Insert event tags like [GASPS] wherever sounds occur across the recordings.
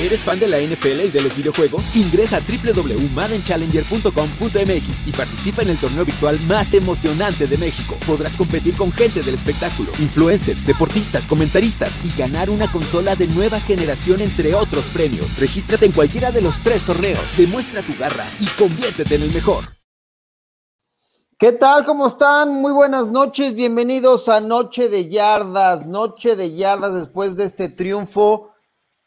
¿Eres fan de la NFL y de los videojuegos? Ingresa a www.maddenchallenger.com.mx y participa en el torneo virtual más emocionante de México. Podrás competir con gente del espectáculo, influencers, deportistas, comentaristas y ganar una consola de nueva generación entre otros premios. Regístrate en cualquiera de los tres torneos, demuestra tu garra y conviértete en el mejor. ¿Qué tal? ¿Cómo están? Muy buenas noches. Bienvenidos a Noche de Yardas. Noche de Yardas después de este triunfo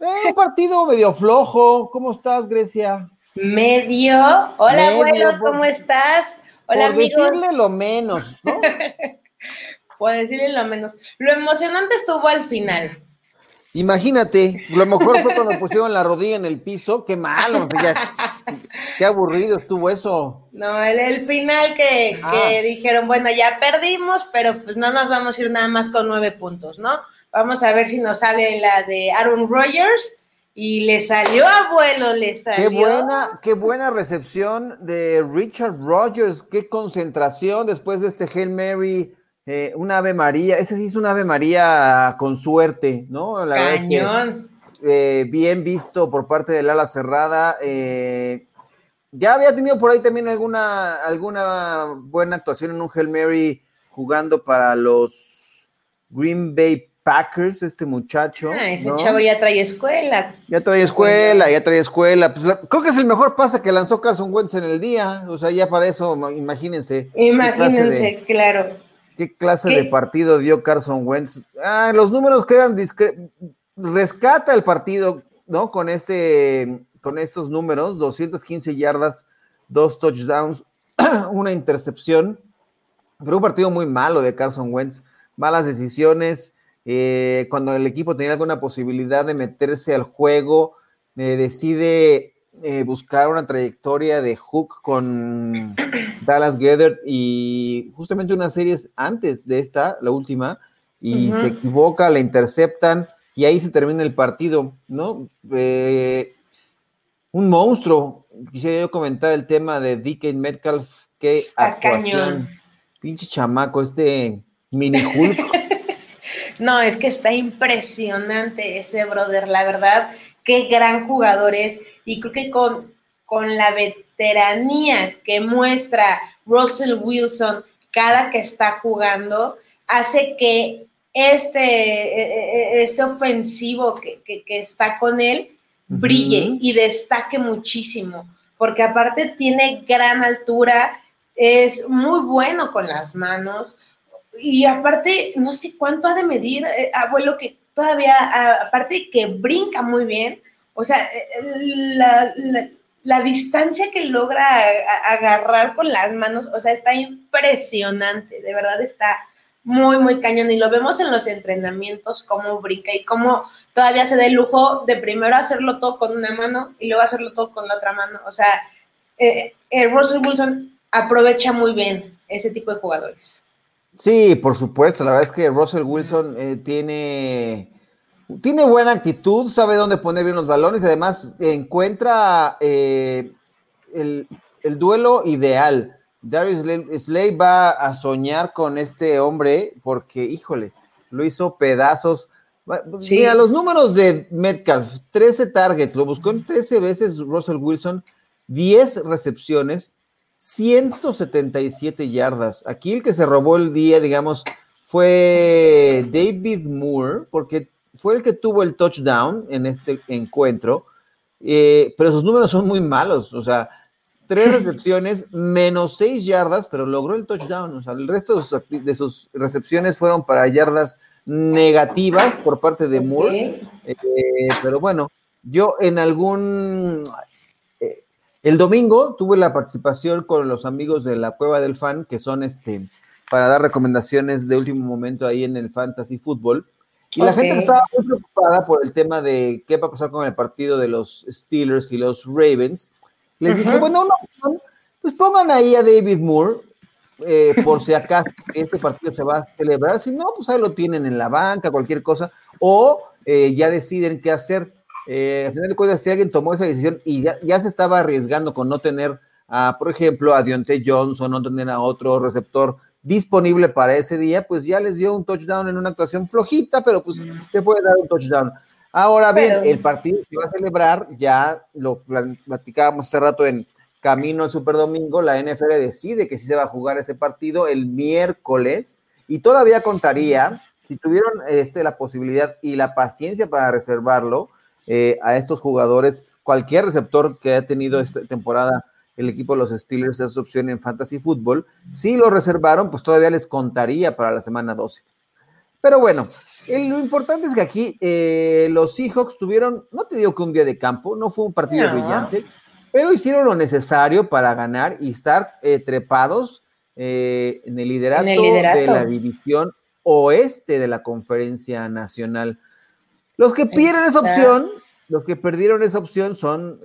eh, un partido medio flojo. ¿Cómo estás, Grecia? Medio. Hola, abuelo, ¿cómo estás? Hola, por decirle lo menos, ¿no? [LAUGHS] por decirle lo menos. Lo emocionante estuvo al final. Imagínate, lo mejor fue cuando pusieron la rodilla en el piso. Qué malo, [LAUGHS] qué aburrido estuvo eso. No, el, final que, que ah. dijeron, bueno, ya perdimos, pero pues no nos vamos a ir nada más con nueve puntos, ¿no? Vamos a ver si nos sale la de Aaron Rodgers. Y le salió, abuelo, le salió. Qué buena, qué buena recepción de Richard Rodgers, qué concentración después de este Hail Mary, eh, un Ave María. Ese sí es un Ave María con suerte, ¿no? La Cañón. Eh, bien visto por parte del ala cerrada. Eh, ya había tenido por ahí también alguna, alguna buena actuación en un Hail Mary jugando para los Green Bay Packers, este muchacho. Ah, ese chavo ya trae escuela. Ya trae escuela, ya trae escuela. Pues, creo que es el mejor pase que lanzó Carson Wentz en el día. O sea, ya para eso, imagínense. Imagínense, claro. ¿Qué clase de partido dio Carson Wentz? Ah, los números quedan discretos. Rescata el partido, ¿no? Con este, con estos números: 215 yardas, dos touchdowns, [CLEARS THROAT] una intercepción. Pero un partido muy malo de Carson Wentz. Malas decisiones eh, cuando el equipo tenía alguna posibilidad de meterse al juego, eh, decide eh, buscar una trayectoria de Hook con [CLEARS THROAT] Dallas Gather y justamente unas series antes de esta, la última, y se equivoca, la interceptan y ahí se termina el partido, ¿no? un monstruo. Quisiera yo comentar el tema de DK Metcalf, que actuación, pinche chamaco, este mini Hulk. [LAUGHS] No, es que está impresionante ese brother, la verdad, qué gran jugador es. Y creo que con, con la veteranía que muestra Russell Wilson cada que está jugando, hace que este, e, e, e, este ofensivo que, está con él brille y destaque muchísimo, porque aparte tiene gran altura, es muy bueno con las manos, y aparte, no sé cuánto ha de medir, eh, abuelo, que todavía, aparte que brinca muy bien, o sea, eh, eh, la, distancia que logra agarrar con las manos, o sea, está impresionante, de verdad está muy, muy cañón. Y lo vemos en los entrenamientos, cómo brinca y cómo todavía se da el lujo de primero hacerlo todo con una mano y luego hacerlo todo con la otra mano. O sea, el Russell Wilson aprovecha muy bien ese tipo de jugadores. Sí, por supuesto. La verdad es que Russell Wilson eh, tiene, tiene buena actitud, sabe dónde poner bien los balones y además encuentra eh, el, duelo ideal. Darius Slay va a soñar con este hombre porque, híjole, lo hizo pedazos. Sí. Mira, los números de Metcalf, 13 targets, lo buscó en 13 veces Russell Wilson, 10 recepciones, 177 yardas. Aquí el que se robó el día, digamos, fue David Moore, porque fue el que tuvo el touchdown en este encuentro, eh, pero sus números son muy malos, o sea, tres [LAUGHS] recepciones, menos seis yardas, pero logró el touchdown, o sea, el resto de sus, recepciones fueron para yardas negativas por parte de Moore, eh, pero bueno, yo en algún, el domingo tuve la participación con los amigos de la Cueva del Fan, que son este, para dar recomendaciones de último momento ahí en el Fantasy Fútbol. Y la gente estaba muy preocupada por el tema de qué va a pasar con el partido de los Steelers y los Ravens. Les dije, bueno, no, pues pongan ahí a David Moore, eh, por si acaso este partido se va a celebrar. Si no, pues ahí lo tienen en la banca, cualquier cosa. O eh, ya deciden qué hacer. Eh, al final de cuentas, si alguien tomó esa decisión y ya, se estaba arriesgando con no tener, a, por ejemplo, a Dionte Johnson, no tener a otro receptor disponible para ese día, pues ya les dio un touchdown en una actuación flojita, pero pues te puede dar un touchdown. Ahora bien, el partido que va a celebrar, ya lo platicábamos hace rato en camino al Super Domingo, la NFL decide que sí se va a jugar ese partido el miércoles y todavía contaría, si tuvieron este, la posibilidad y la paciencia para reservarlo eh, a estos jugadores, cualquier receptor que haya tenido esta temporada el equipo de los Steelers esa opción en Fantasy Football, si lo reservaron, pues todavía les contaría para la semana 12. Pero bueno, lo importante es que aquí eh, los Seahawks tuvieron, no te digo que un día de campo, no fue un partido brillante, pero hicieron lo necesario para ganar y estar eh, trepados eh, en, el liderato de la división oeste de la conferencia nacional. Los que pierden esa opción, los que perdieron esa opción son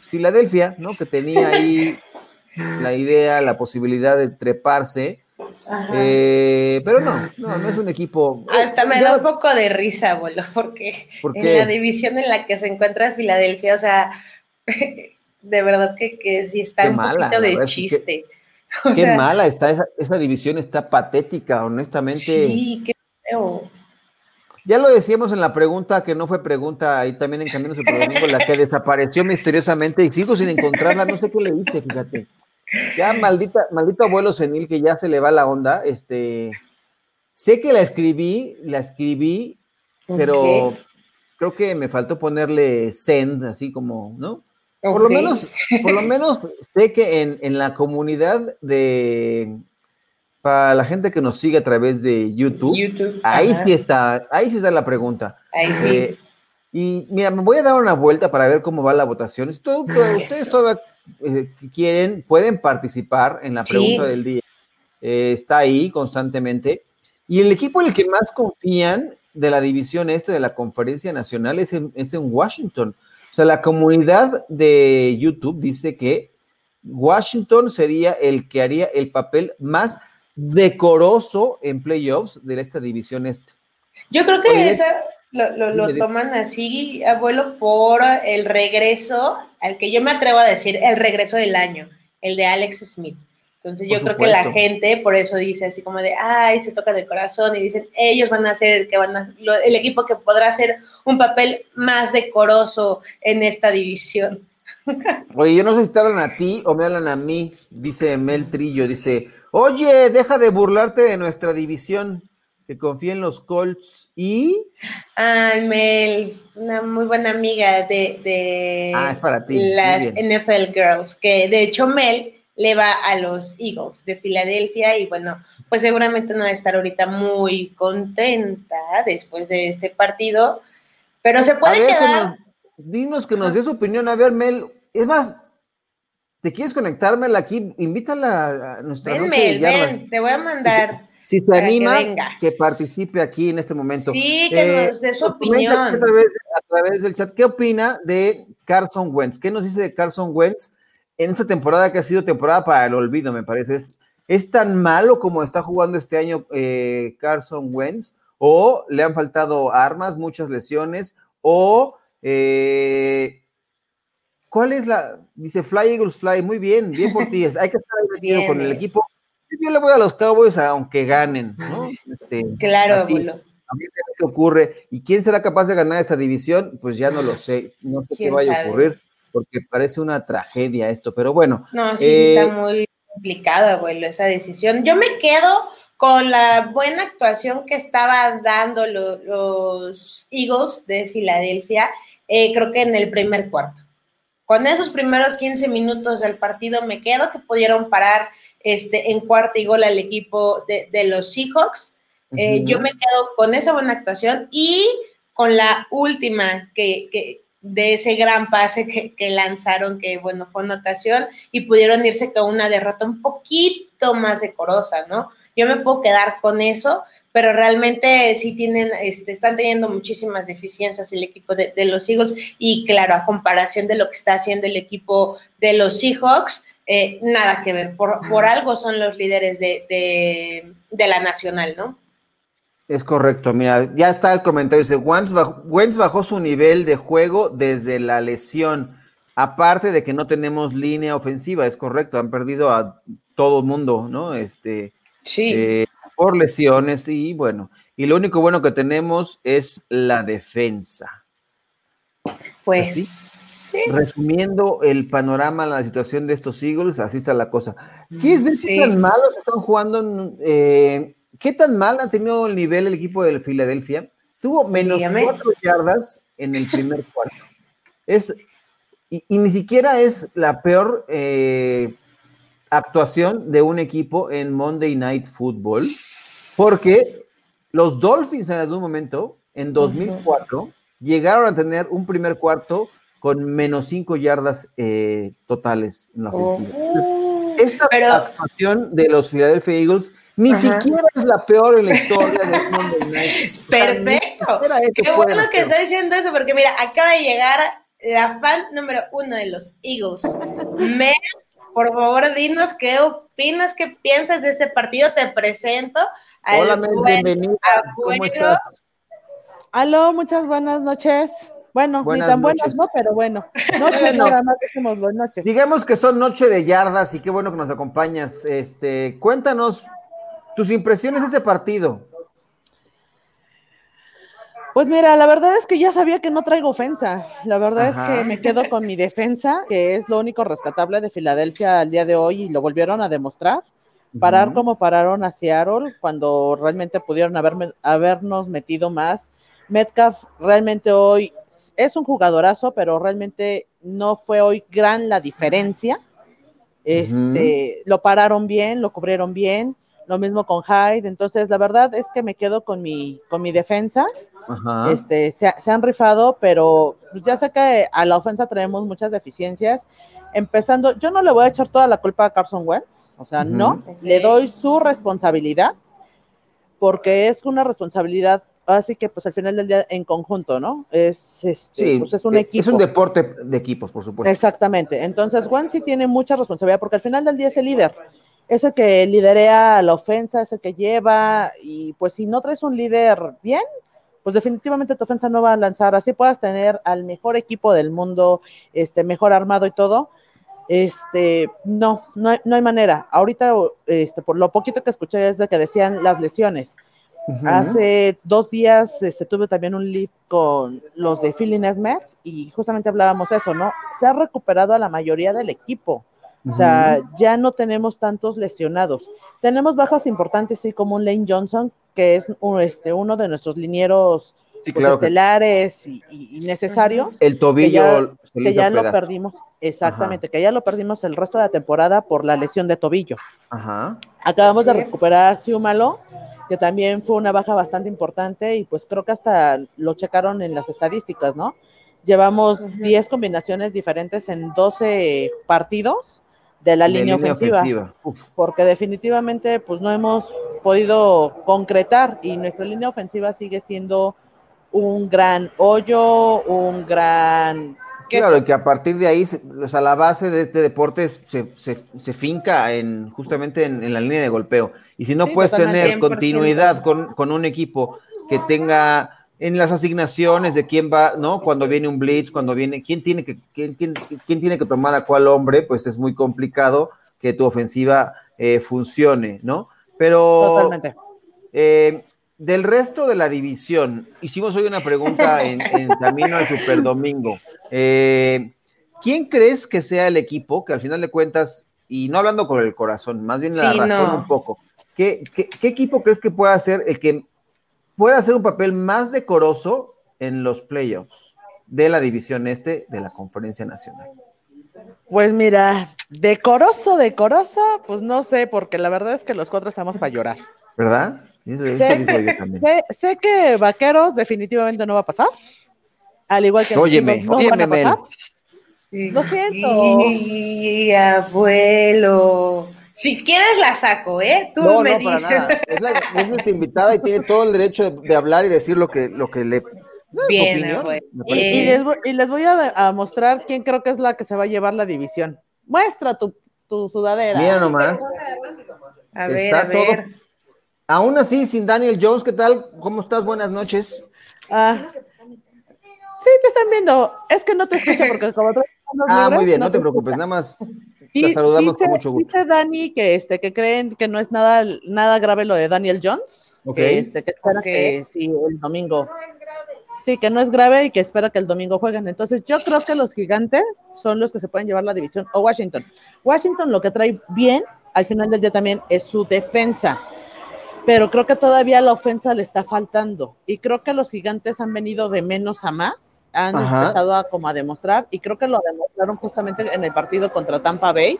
Filadelfia, ¿no? Que tenía ahí [LAUGHS] la idea, la posibilidad de treparse eh, pero no, no, no es un equipo. Hasta me da un poco de risa, abuelo, porque en la división en la que se encuentra Filadelfia, o sea, [LAUGHS] de verdad que, que sí está un poquito de chiste. qué mala está esa, esa, división, está patética, honestamente. Sí, qué feo. Ya lo decíamos en la pregunta, que no fue pregunta, ahí también en Caminos el Domingo, la que desapareció misteriosamente y sigo sin encontrarla, no sé qué le viste, fíjate. Ya, maldita, maldito abuelo senil que ya se le va la onda. Este, sé que la escribí, la escribí, pero creo que me faltó ponerle send, así como, ¿no? Por lo menos, por lo menos sé que en, la comunidad de para la gente que nos sigue a través de YouTube, ahí sí está, ahí sí está la pregunta. Ahí sí. Eh, y mira, me voy a dar una vuelta para ver cómo va la votación. ustedes todavía eh, quieren, pueden participar en la pregunta del día. Eh, está ahí constantemente. Y el equipo en el que más confían de la división este de la conferencia nacional es en, es en Washington. O sea, la comunidad de YouTube dice que Washington sería el que haría el papel más decoroso en playoffs de esta división este. Yo creo que esa, lo, lo, toman así, abuelo, por el regreso, al que yo me atrevo a decir, el regreso del año, el de Alex Smith. Entonces yo creo que la gente por eso dice así como de, ay, se toca el corazón y dicen, ellos van a ser el que van a, el equipo que podrá hacer un papel más decoroso en esta división. [LAUGHS] Oye, yo no sé si te hablan a ti o me hablan a mí, dice Mel Trillo, dice, oye, deja de burlarte de nuestra división que confía en los Colts y... Ay, Mel, una muy buena amiga de, ah, es para ti. las NFL Girls, que de hecho Mel le va a los Eagles de Filadelfia y bueno, pues seguramente no va a estar ahorita muy contenta después de este partido, pero se puede quedar... dinos que nos dé su opinión, a ver, Mel, es más, ¿te quieres conectarme aquí? Invítala a nuestra ven, Mel, ven, te voy a mandar si se anima, que, participe aquí en este momento. Sí, que nos dé su opinión. A través, del chat, ¿qué opina de Carson Wentz? ¿Qué nos dice de Carson Wentz en esta temporada que ha sido temporada para el olvido, me parece? ¿Es, tan malo como está jugando este año eh, Carson Wentz? ¿O le han faltado armas, muchas lesiones? ¿O eh, cuál es la...? Dice Fly Eagles Fly, muy bien, bien por ti. Hay que estar con el equipo yo le voy a los Cowboys aunque ganen, ¿no? Este, claro, así, A mí qué ocurre. ¿Y quién será capaz de ganar esta división? Pues ya no lo sé. No sé qué vaya a ocurrir, porque parece una tragedia esto, pero bueno. No, sí, está eh, muy complicado, abuelo, esa decisión. Yo me quedo con la buena actuación que estaban dando los Eagles de Filadelfia, eh, creo que en el primer cuarto. Con esos primeros 15 minutos del partido me quedo que pudieron parar este, en cuarta y gol al equipo de, los Seahawks. Eh, yo me quedo con esa buena actuación y con la última que, de ese gran pase que, lanzaron, que bueno, fue anotación, y pudieron irse con una derrota un poquito más decorosa, ¿no? Yo me puedo quedar con eso, pero realmente sí tienen, este, están teniendo muchísimas deficiencias el equipo de, de, los Eagles, y claro, a comparación de lo que está haciendo el equipo de los Seahawks, eh, nada que ver. Por, por, algo son los líderes de, la nacional, ¿no? Es correcto, mira, ya está el comentario. Dice, Wentz bajó, su nivel de juego desde la lesión. Aparte de que no tenemos línea ofensiva, es correcto, han perdido a todo mundo, ¿no? Este, sí. Eh, por lesiones y bueno. y lo único bueno que tenemos es la defensa. Pues sí. Resumiendo el panorama, la situación de estos Eagles, así está la cosa. ¿Qué ver qué tan malos están jugando? Eh, ¿Qué tan mal ha tenido el nivel el equipo de Filadelfia? Tuvo menos cuatro yardas en el primer cuarto. Es, y, ni siquiera es la peor eh, actuación de un equipo en Monday Night Football, porque los Dolphins en algún momento, en 2004, llegaron a tener un primer cuarto con menos cinco yardas eh, totales en la ofensiva. Oh. esta actuación de los Philadelphia Eagles ni siquiera es la peor en la historia de Monday Night. Perfecto. Qué bueno que está diciendo eso, porque mira, acaba de llegar la fan número uno de los Eagles. Mel, por favor, dinos qué opinas, qué piensas de este partido. Te presento al Hola, Mel, bienvenida. ¿Cómo estás? Aló, muchas buenas noches. Bueno, ni tan buenas, ¿no? Pero bueno, noches nada más noches. Digamos que son noche de yardas y qué bueno que nos acompañas. Este, cuéntanos tus impresiones de este partido. Pues mira, la verdad es que ya sabía que no traigo ofensa. La verdad es que me quedo con mi defensa, que es lo único rescatable de Filadelfia al día de hoy y lo volvieron a demostrar. Parar como pararon a Seattle cuando realmente pudieron habernos metido más. Metcalf realmente hoy es un jugadorazo, pero realmente no fue hoy gran la diferencia. Este, Lo pararon bien, lo cubrieron bien, lo mismo con Hyde. Entonces, la verdad es que me quedo con mi, con mi defensa. Este, se, han rifado, pero ya sé que a la ofensa tenemos muchas deficiencias. Empezando, yo no le voy a echar toda la culpa a Carson Wentz, o sea, no, le doy su responsabilidad, porque es una responsabilidad así que pues al final del día en conjunto, ¿no? Es, este, pues, es un e, equipo. Es un deporte de equipos, por supuesto. Exactamente. Entonces, Wentz sí tiene mucha responsabilidad porque al final del día es el líder. Es el que liderea la ofensa, es el que lleva, y pues si no traes un líder bien, pues definitivamente tu ofensa no va a lanzar. Así puedas tener al mejor equipo del mundo, este, mejor armado y todo. Este, no, no hay, no hay manera. Ahorita, este, por lo poquito que escuché es de que decían las lesiones. Hace dos días este, tuve también un lead con los de Philly Mets y justamente hablábamos eso, ¿no? Se ha recuperado a la mayoría del equipo. O sea, ya no tenemos tantos lesionados. Tenemos bajas importantes, sí, como un Lane Johnson, que es este, uno de nuestros linieros pues, estelares y, necesarios. El tobillo que ya, lo perdimos, exactamente, que ya lo perdimos el resto de la temporada por la lesión de tobillo. Ajá. Acabamos de recuperar a Siumalo, que también fue una baja bastante importante y pues creo que hasta lo checaron en las estadísticas, ¿no? Llevamos 10 combinaciones diferentes en 12 partidos de la línea, ofensiva, porque definitivamente pues no hemos podido concretar y nuestra línea ofensiva sigue siendo un gran hoyo, un gran... Claro, que a partir de ahí, o sea, la base de este deporte se, se, finca en justamente en, la línea de golpeo. Y si no puedes tener continuidad con, con un equipo que tenga en las asignaciones de quién va, ¿no? Cuando viene un blitz, cuando viene, quién tiene que, quién, quién, quién tiene que tomar a cuál hombre, pues es muy complicado que tu ofensiva eh, funcione, ¿no? Pero Totalmente. Eh, del resto de la división, hicimos hoy una pregunta [LAUGHS] en, camino al Super Domingo. Eh, ¿Quién crees que sea el equipo que al final de cuentas, y no hablando con el corazón, más bien la razón un poco, ¿qué, ¿qué, qué, equipo crees que pueda ser el que puede hacer un papel más decoroso en los playoffs de la división este de la Conferencia Nacional? Pues mira, decoroso, decoroso, pues no sé, porque la verdad es que los cuatro estamos para llorar. ¿Verdad? sé, que Vaqueros definitivamente no va a pasar. Al igual que óyeme, no óyeme, van a pasar. Lo siento. Sí, abuelo. Si quieres la saco, ¿eh? Tú no, me no, dices. Para nada. Es, la, es, nuestra invitada y tiene todo el derecho de, hablar y decir lo que, lo que le... Bien, y, les voy, y les voy a, mostrar quién creo que es la que se va a llevar la división. Muestra tu, tu sudadera. Mira nomás. A ver, Está a ver. todo. Aún así, sin Daniel Jones, ¿qué tal? ¿Cómo estás? Buenas noches. Ah, sí, te están viendo. Es que no te escucho porque como Ah, muy bien, no te preocupes, nada más la saludamos con mucho gusto. Dice Dani que este que creen que no es nada nada grave lo de Daniel Jones, que este que espera que sí el domingo. Sí, que no es grave y que espera que el domingo jueguen. Entonces, yo creo que los gigantes son los que se pueden llevar la división o Washington. Washington lo que trae bien al final del día también es su defensa pero creo que todavía la ofensa le está faltando y creo que los gigantes han venido de menos a más, han empezado a como a demostrar y creo que lo demostraron justamente en el partido contra Tampa Bay,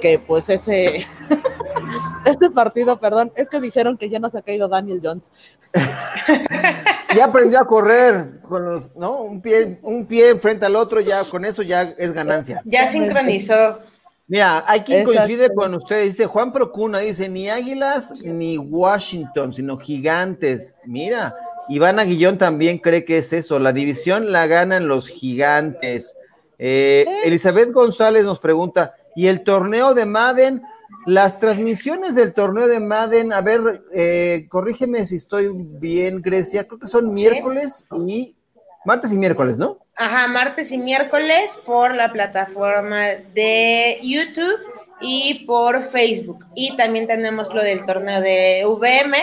que pues ese [LAUGHS] este partido, perdón, es que dijeron que ya no se ha caído Daniel Jones. [LAUGHS] ya aprendió a correr con los, ¿no? Un pie, un pie frente al otro, ya con eso ya es ganancia. Ya sincronizó. Mira, hay quien coincide con usted, dice Juan Procuna, dice ni Águilas ni Washington, sino Gigantes. Mira, Iván Aguillón también cree que es eso, la división la ganan los Gigantes. Eh, Elizabeth González nos pregunta, ¿y el torneo de Madden? Las transmisiones del torneo de Madden, a ver, eh, corrígeme si estoy bien, Grecia, creo que son miércoles y martes y miércoles, ¿no? Ajá, martes y miércoles por la plataforma de YouTube y por Facebook. Y también tenemos lo del torneo de VM,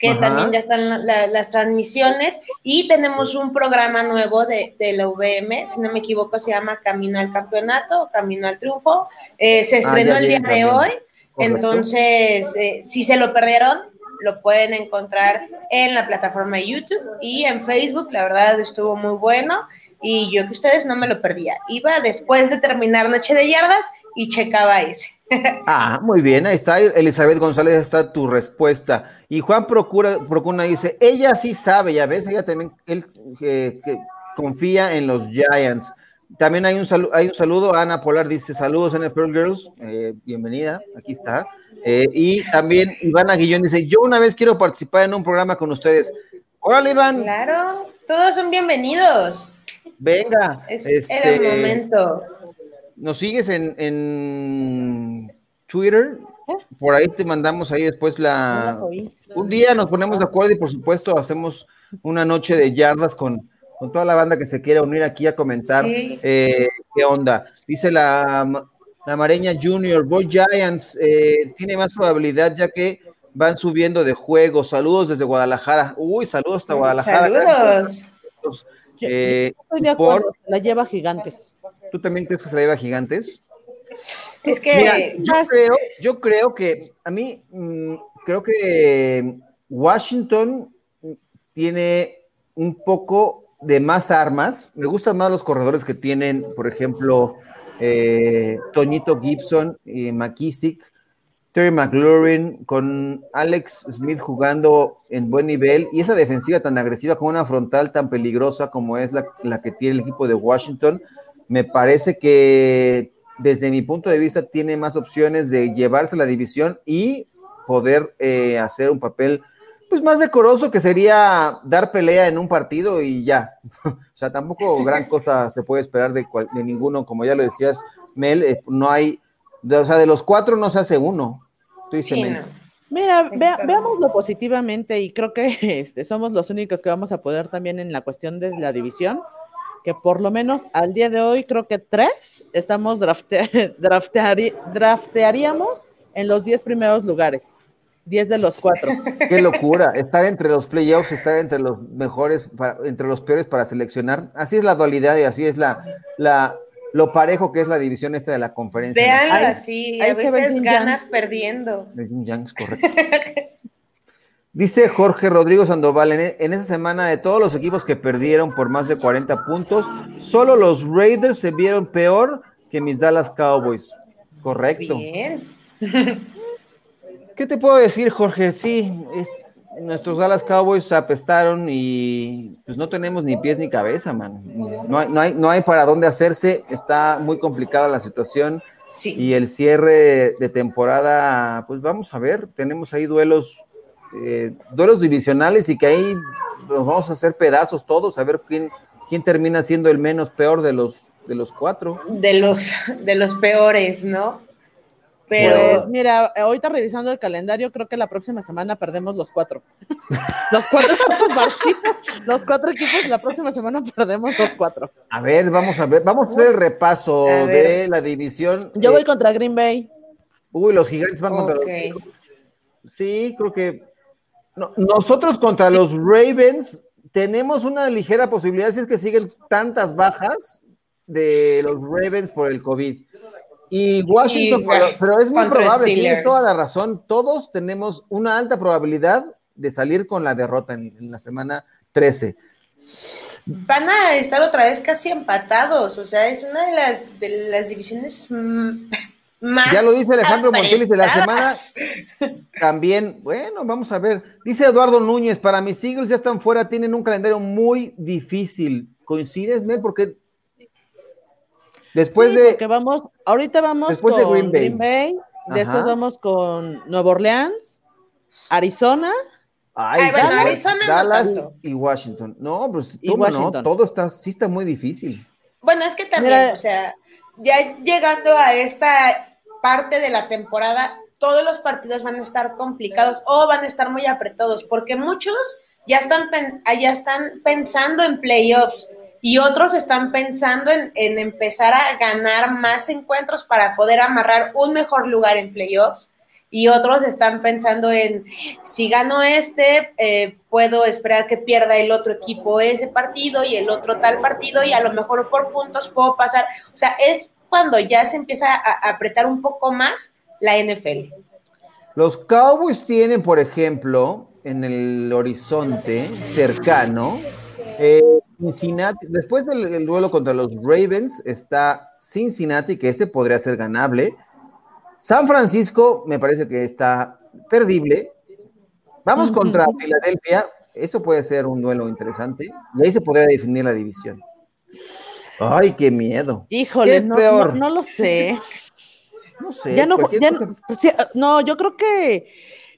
que también ya están las transmisiones. Y tenemos un programa nuevo de, la VM, si no me equivoco, se llama Camino al Campeonato, Camino al Triunfo. Eh, se ah, estrenó el día de hoy. Entonces, eh, si se lo perdieron, lo pueden encontrar en la plataforma de YouTube y en Facebook. La verdad estuvo muy bueno y yo que ustedes no me lo perdía. Iba después de terminar Noche de Yardas y checaba ese. Ah, muy bien, ahí está Elizabeth González, está tu respuesta. Y Juan Procura, Procuna dice, ella sí sabe, ya ves, ella también, él que confía en los Giants. También hay un, saludo, hay un saludo, Ana Polar dice, saludos NFL Girls, eh, bienvenida, aquí está. Eh, y también Iván Aguillón dice, yo una vez quiero participar en un programa con ustedes. Hola, Iván. Claro, todos son bienvenidos. Venga. Es el este, momento. ¿Nos sigues en, Twitter? ¿Eh? Por ahí te mandamos ahí después la... Un día nos ponemos de acuerdo y por supuesto hacemos una noche de yardas con, con toda la banda que se quiera unir aquí a comentar eh, qué onda. Dice la, la Mareña Junior, Boy Giants eh, tiene más probabilidad ya que van subiendo de juego. Saludos desde Guadalajara. Uy, saludos hasta Guadalajara. Saludos. Eh, estoy de acuerdo, la lleva gigantes. ¿Tú también crees que se la lleva gigantes? Es que yo, creo, yo creo que a mí mm, creo que Washington tiene un poco de más armas. Me gustan más los corredores que tienen, por ejemplo, eh, Toñito Gibson y McKissick Terry McLaurin, con Alex Smith jugando en buen nivel y esa defensiva tan agresiva con una frontal tan peligrosa como es la, que tiene el equipo de Washington, me parece que desde mi punto de vista tiene más opciones de llevarse la división y poder eh, hacer un papel pues más decoroso que sería dar pelea en un partido y ya. [LAUGHS] o sea, tampoco gran cosa se puede esperar de, de ninguno, como ya lo decías, Mel, eh, no hay o sea, de los cuatro no se hace uno. Mira, veámoslo positivamente y creo que [LAUGHS] este, somos los únicos que vamos a poder también en la cuestión de la división, que por lo menos al día de hoy creo que tres estamos [LAUGHS] draftearíamos en los diez primeros lugares. Diez de los cuatro. [LAUGHS] Qué locura, estar entre los playoffs, estar entre los mejores, entre los peores para seleccionar. Así es la dualidad y así es la, la, lo parejo que es la división esta de la conferencia. Vean así, a veces ganas perdiendo. correcto. [LAUGHS] Dice Jorge Rodrigo Sandoval, en, en esa semana de todos los equipos que perdieron por más de 40 puntos, solo los Raiders se vieron peor que mis Dallas Cowboys. Correcto. Bien. ¿Qué te puedo decir, Jorge? Sí, es, nuestros Dallas Cowboys apestaron y pues no tenemos ni pies ni cabeza, man. No hay, no hay, no hay para dónde hacerse, está muy complicada la situación. Y el cierre de temporada, pues vamos a ver, tenemos ahí duelos, eh, duelos divisionales y que ahí nos vamos a hacer pedazos todos, a ver quién, quién termina siendo el menos peor de los, de los cuatro. De los, de los peores, ¿no? Pero pues, mira, ahorita revisando el calendario, creo que la próxima semana perdemos los cuatro. [LAUGHS] los cuatro partidos los cuatro equipos la próxima semana perdemos los cuatro. A ver, vamos a ver, vamos a hacer el repaso de la división. Yo voy contra Green Bay. Uy, los gigantes van contra los. Sí, creo que. Nosotros contra los Ravens tenemos una ligera posibilidad si es que siguen tantas bajas de los Ravens por el COVID. Y Washington, pero, es muy probable, tienes toda la razón. Todos tenemos una alta probabilidad de salir con la derrota en, la semana 13. Van a estar otra vez casi empatados, o sea, es una de las, de las divisiones más. Ya lo dice Alejandro Montelis de la semana. [LAUGHS] También, bueno, vamos a ver. Dice Eduardo Núñez: Para mis Eagles ya están fuera, tienen un calendario muy difícil. ¿Coincides, Mel? Porque Después de. Que vamos, ahorita vamos después con de Green Bay. después vamos con Nueva Orleans, Arizona. Ay, Arizona Dallas y Washington. No, pues no, todo está, sí está muy difícil. Bueno, es que también, o sea, ya llegando a esta parte de la temporada, todos los partidos van a estar complicados o van a estar muy apretados, porque muchos ya están, ya están pensando en playoffs y otros están pensando en, empezar a ganar más encuentros para poder amarrar un mejor lugar en playoffs y otros están pensando en si gano este, eh, puedo esperar que pierda el otro equipo ese partido y el otro tal partido y a lo mejor por puntos puedo pasar. O sea, es cuando ya se empieza a apretar un poco más la NFL. Los Cowboys tienen, por ejemplo, en el horizonte cercano, eh, Cincinnati, después del duelo contra los Ravens, está Cincinnati, que ese podría ser ganable. San Francisco me parece que está perdible. Vamos contra Filadelfia, eso puede ser un duelo interesante, y ahí se podría definir la división. Ay, qué miedo. Híjole, es no, peor? No, lo sé. No sé. Ya no, no, yo creo que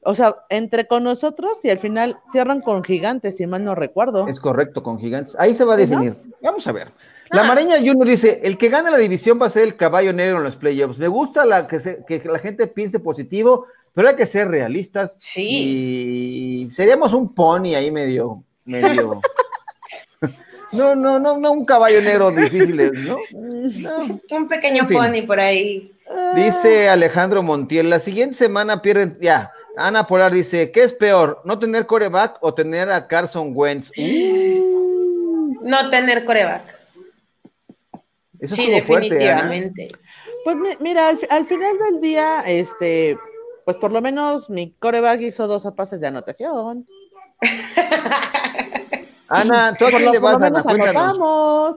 o sea, entre con nosotros y al final cierran con gigantes, si mal no recuerdo. Es correcto, con gigantes. Ahí se va a definir. Vamos a ver. La ah. Mareña Junior dice, el que gana la división va a ser el caballo negro en los playoffs. Me gusta la, que, que la gente piense positivo, pero hay que ser realistas. Sí. Y seríamos un pony ahí medio, medio. [LAUGHS] no, no, no, no, un caballo negro difícil, [LAUGHS] ¿no? Un pequeño pony por ahí. Dice Alejandro Montiel, la siguiente semana pierden, ya, Ana Polar dice, ¿qué es peor, no tener coreback o tener a Carson Wentz? [GASPS] No tener coreback. sí, definitivamente. pues mira, al, final del día, este, pues por lo menos mi coreback hizo dos pases de anotación. [LAUGHS] Ana, [LAUGHS] ¿tú a quién le vas, Ana? Cuéntanos.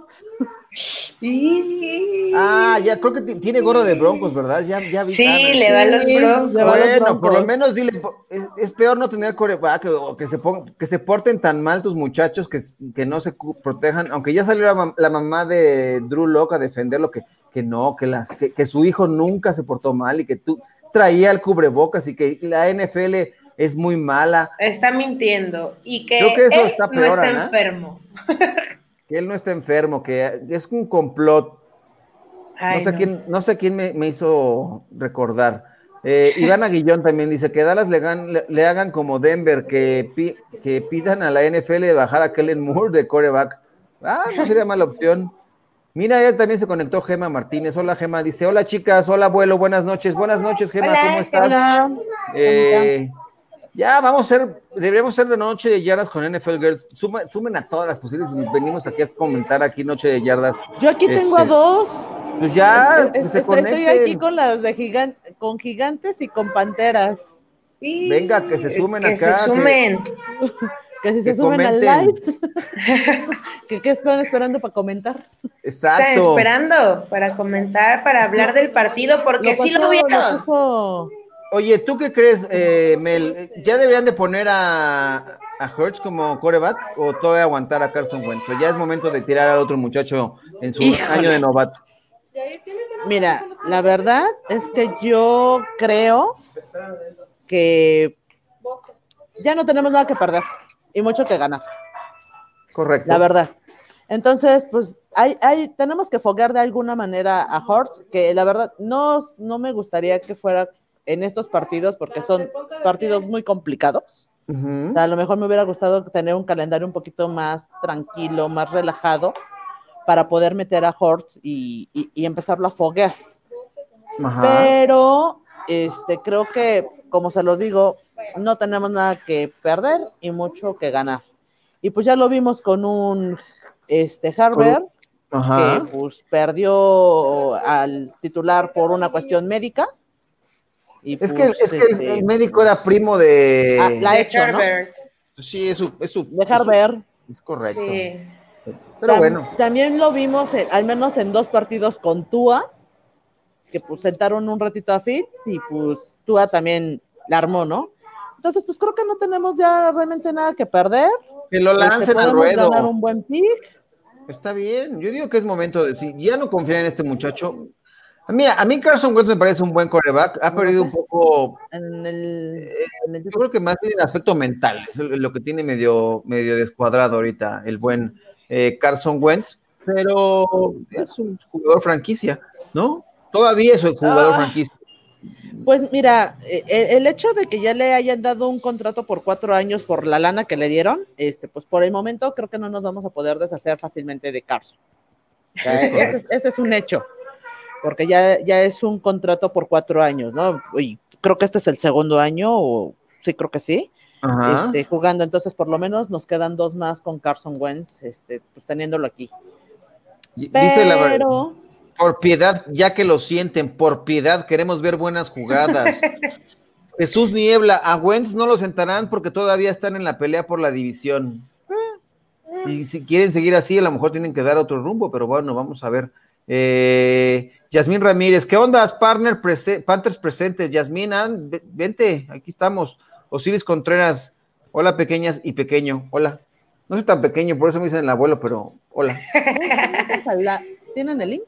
Sí. Ah, ya creo que tiene gorro de broncos, ¿verdad? Ya, ya vi. Sí, le va los broncos. Bueno, por lo menos dile, es, peor no tener coreback o que se, que se porten tan mal tus muchachos que, que no se protejan, aunque ya salió la, mamá de Drew Locke a defenderlo, que, que no, que, las, que, su hijo nunca se portó mal y que tú traía el cubrebocas y que la NFL es muy mala. Está mintiendo y que, él no está enfermo. [LAUGHS] que él no está enfermo, que es un complot. no, sé Quién, no sé quién me, hizo recordar. Eh, [LAUGHS] Iván Aguillón también dice que Dallas le, le, hagan como Denver, que, que pidan a la NFL de bajar a Kellen Moore de coreback. Ah, no sería mala opción. Mira, ya también se conectó Gema Martínez. Hola, Gema. Dice, hola, chicas. Hola, abuelo. Buenas noches. Buenas noches, Gema. ¿Cómo estás? Hola. Eh, ya, vamos a ser, deberíamos ser de noche de yardas con NFL Girls. sumen a todas las posibles y venimos aquí a comentar aquí Noche de Yardas. Yo aquí tengo a este, dos. Pues ya, se Estoy aquí con las de gigantes, con gigantes y con panteras. Venga, que se sumen acá. Se sumen. [LAUGHS] Que, si se sumen al live. [LAUGHS] que, ¿Qué están esperando para comentar? Exacto. Están esperando para comentar, para hablar del partido, porque sí lo vieron. Oye, ¿tú qué crees, eh, Mel? ¿Ya deberían de poner a, a Hertz como coreback o todavía aguantar a Carson Wentz? ¿O ya es momento de tirar al otro muchacho en su año de novato? Mira, la verdad es que yo creo que ya no tenemos nada que perder y mucho que ganar. Correcto. La verdad. Entonces, pues hay, hay, tenemos que foguear de alguna manera a Hortz, que la verdad no, no me gustaría que fuera en estos partidos porque son partidos muy complicados. a lo mejor me hubiera gustado tener un calendario un poquito más tranquilo, más relajado, para poder meter a Hortz y, y, empezarlo a foguear. Pero este, creo que, como se los digo, no tenemos nada que perder y mucho que ganar. Y pues ya lo vimos con un este Harvard, que pues perdió al titular por una cuestión médica. Y es, que, es que el, este, médico era primo de... Ah, la hecho, Sí, es su, es su, De. Es, correcto. Pero bueno. También lo vimos, al menos en dos partidos con Tua, que pues sentaron un ratito a Fitz y pues Tua también la armó, ¿no? Entonces, pues creo que no tenemos ya realmente nada que perder. Que lo este, lancen al ruedo. ganar un buen pick. Está bien, yo digo que es momento de, si ya no confía en este muchacho, Mira, a mí Carson Wentz me parece un buen quarterback. Ha perdido un poco. En el, eh, yo creo que más bien en aspecto mental. Es lo que tiene medio, medio descuadrado ahorita el buen eh, Carson Wentz. Pero es un jugador franquicia, ¿no? Todavía es un jugador ah. franquicia. Pues mira, eh, el hecho de que ya le hayan dado un contrato por cuatro años por la lana que le dieron, este, pues por el momento creo que no nos vamos a poder deshacer fácilmente de Carson. ese, es un hecho, porque ya, ya es un contrato por cuatro años, ¿no? Y creo que este es el segundo año, o sí, creo que sí, este, jugando. Entonces, por lo menos nos quedan dos más con Carson Wentz, este, pues teniéndolo aquí. Dice la verdad por piedad, ya que lo sienten, por piedad, queremos ver buenas jugadas. [LAUGHS] Jesús Niebla, a Wentz no lo sentarán porque todavía están en la pelea por la división. Y si quieren seguir así, a lo mejor tienen que dar otro rumbo, pero bueno, vamos a ver. Eh, Yasmín Ramírez, ¿qué onda, partner Panthers presentes? Yasmín, ah, vente, aquí estamos. Osiris Contreras, hola pequeñas y pequeño, hola. No soy tan pequeño, por eso me dicen el abuelo, pero hola. [LAUGHS] ¿Tienen el link?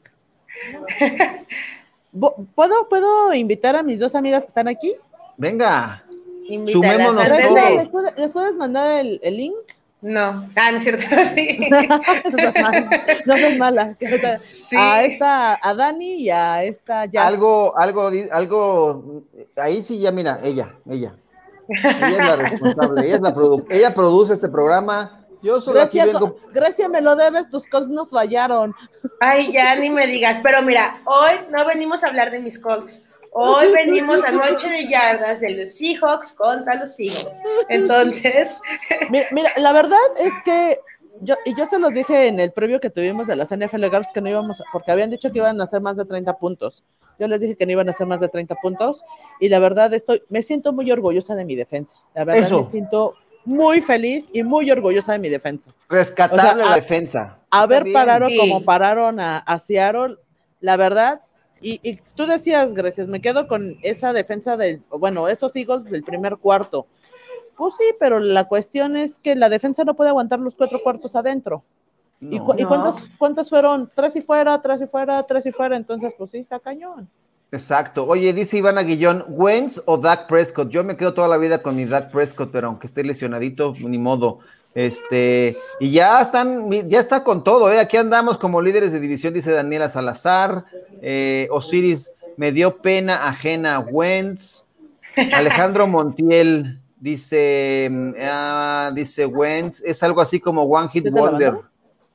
¿Puedo, ¿Puedo invitar a mis dos amigas que están aquí? Venga, sumémonos todos. ¿Les, puedes, mandar el, link? No, ah, no es cierto, [LAUGHS] sí. [LAUGHS] no es mala. A esta, a Dani y a esta ya. Algo, algo, algo, ahí sí ya mira, ella, ella. Ella es la responsable, ella es la ella produce este programa, yo solo Grecia, aquí vengo. Grecia, me lo debes, tus Colts nos fallaron. Ay, ya ni me digas. Pero mira, hoy no venimos a hablar de mis Colts. Hoy venimos a noche de yardas de los Seahawks contra los Seahawks. Entonces. [LAUGHS] Mira, la verdad es que yo, y yo se los dije en el previo que tuvimos de las NFL Girls que no íbamos, porque habían dicho que iban a hacer más de 30 puntos. Yo les dije que no iban a hacer más de 30 puntos y la verdad estoy, me siento muy orgullosa de mi defensa. La verdad me siento muy feliz y muy orgullosa de mi defensa. Rescatable la defensa. A ver pararon como pararon a, a, Seattle, la verdad. Y, tú decías, gracias, me quedo con esa defensa del, bueno, esos Eagles del primer cuarto. Pues sí, pero la cuestión es que la defensa no puede aguantar los cuatro cuartos adentro. ¿Y, cuántos, fueron? Tres y fuera, tres y fuera, tres y fuera. Entonces, pues sí, está cañón. Exacto. Oye, dice Iván Aguillón, ¿Wentz o Dak Prescott? Yo me quedo toda la vida con mi Dak Prescott, pero aunque esté lesionadito, ni modo. Este, y ya están, ya está con todo, ¿eh? Aquí andamos como líderes de división, dice Daniela Salazar. Eh, Osiris, me dio pena ajena Wentz. Alejandro Montiel dice, ah, dice Wentz, es algo así como One Hit Wonder.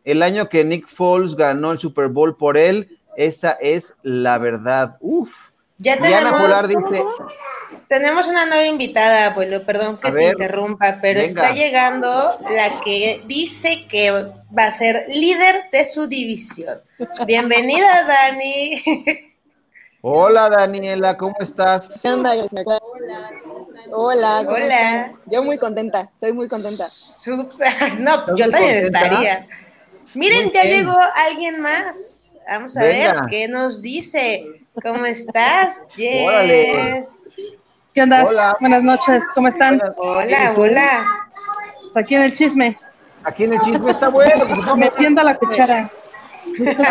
El año que Nick Foles ganó el Super Bowl por él, esa es la verdad. Uf. Ya tenemos, Polar dice. Tenemos una nueva invitada, abuelo, perdón que te interrumpa, pero está llegando la que dice que va a ser líder de su división. Bienvenida, [LAUGHS] Dani. Hola, Daniela, ¿cómo estás? ¿Qué onda, Hola. Hola. Hola. Yo muy contenta, estoy muy contenta. No, yo también estaría. Miren, ya llegó alguien más. Vamos a ver qué nos dice. ¿Cómo estás? Yes. ¿Qué onda? Hola. Buenas noches, ¿cómo están? Hola, hola. Pues aquí en el chisme. Aquí en el chisme está bueno. Pues Metiendo la cuchara. [LAUGHS]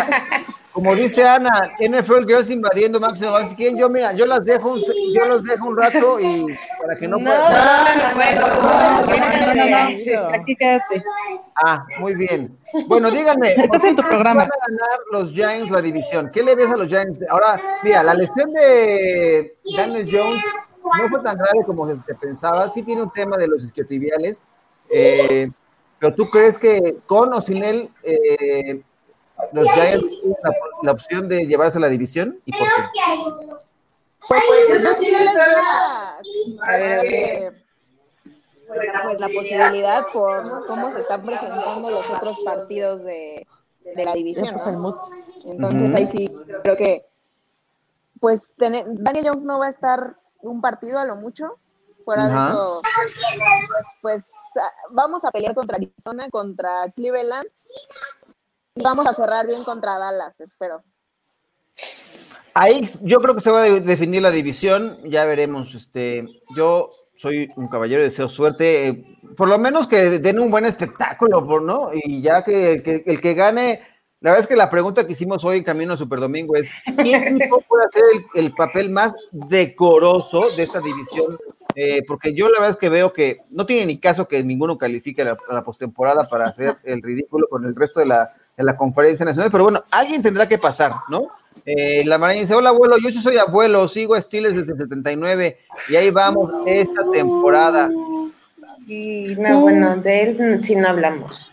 Como dice Ana, NFL Girls invadiendo Máximo Así que yo, mira, yo las dejo, un, yo los dejo un rato y para que no, no puedan. No, Aquí quédate. Ah, muy bien. Bueno, díganme. Estás en tu programa. van a ganar los Giants la división? ¿Qué le ves a los Giants? Ahora, mira, la lesión de Daniel Jones no fue tan grave como se pensaba. Sí tiene un tema de los isquiotibiales. Eh, pero tú crees que con o sin él, eh, los Giants tienen la, opción de llevarse a la división? ¿Y por qué? Pues, pues sí le pues, la posibilidad por cómo se están presentando los otros partidos de, de la división. Entonces ahí sí creo que pues Daniel Jones no va a estar un partido a lo mucho. Fuera de eso, pues vamos a pelear contra Arizona, contra Cleveland y vamos a cerrar bien contra Dallas, espero. Ahí yo creo que se va a definir la división, ya veremos. Este, yo soy un caballero, deseo suerte, eh, por lo menos que den un buen espectáculo, ¿no? Y ya que, el que gane, la verdad es que la pregunta que hicimos hoy en Camino a Super Domingo es, ¿quién [LAUGHS] puede hacer el, papel más decoroso de esta división? Eh, porque yo la verdad es que veo que no tiene ni caso que ninguno califique la, la postemporada para hacer el ridículo con el resto de la, de la conferencia nacional, pero bueno, alguien tendrá que pasar, ¿no? Eh, la Marina dice, hola abuelo, yo sí soy abuelo, sigo a Steelers desde el 79 y ahí vamos esta temporada. Y no, bueno, de él sí no hablamos.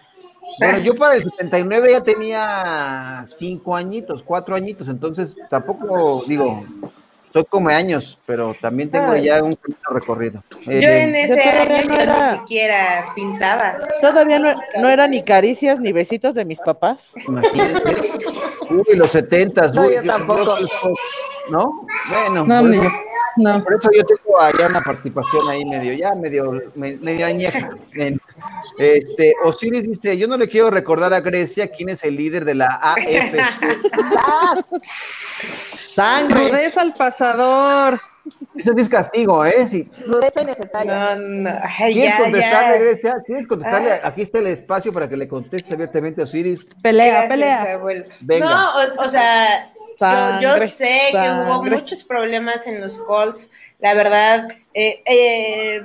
Bueno, yo para el [LAUGHS] 79 ya tenía cinco añitos, cuatro añitos, entonces tampoco, digo, soy como años, pero también tengo ya un recorrido. Yo eh, en ese año no era, ni siquiera pintaba. Todavía no, era ni caricias ni besitos de mis papás. Imagínate. [LAUGHS] Uy, los setentas. No, yo tampoco. ¿No? Bueno. No, no. Por eso yo tengo allá una participación ahí medio, ya medio, medio añeja. Este, Osiris dice, yo no le quiero recordar a Grecia quién es el líder de la AFC. [LAUGHS] Sangre. Rudeza al pasador. Eso es castigo, ¿eh? Sí. Rudeza innecesaria. No, no. ¿Quieres contestarle, Grecia? ¿Quieres contestarle? Ah. Aquí está el espacio para que le contestes abiertamente a Osiris. Pelea, pelea. Venga. No, o, sea, yo, sé que hubo muchos problemas en los Colts. La verdad, eh, eh,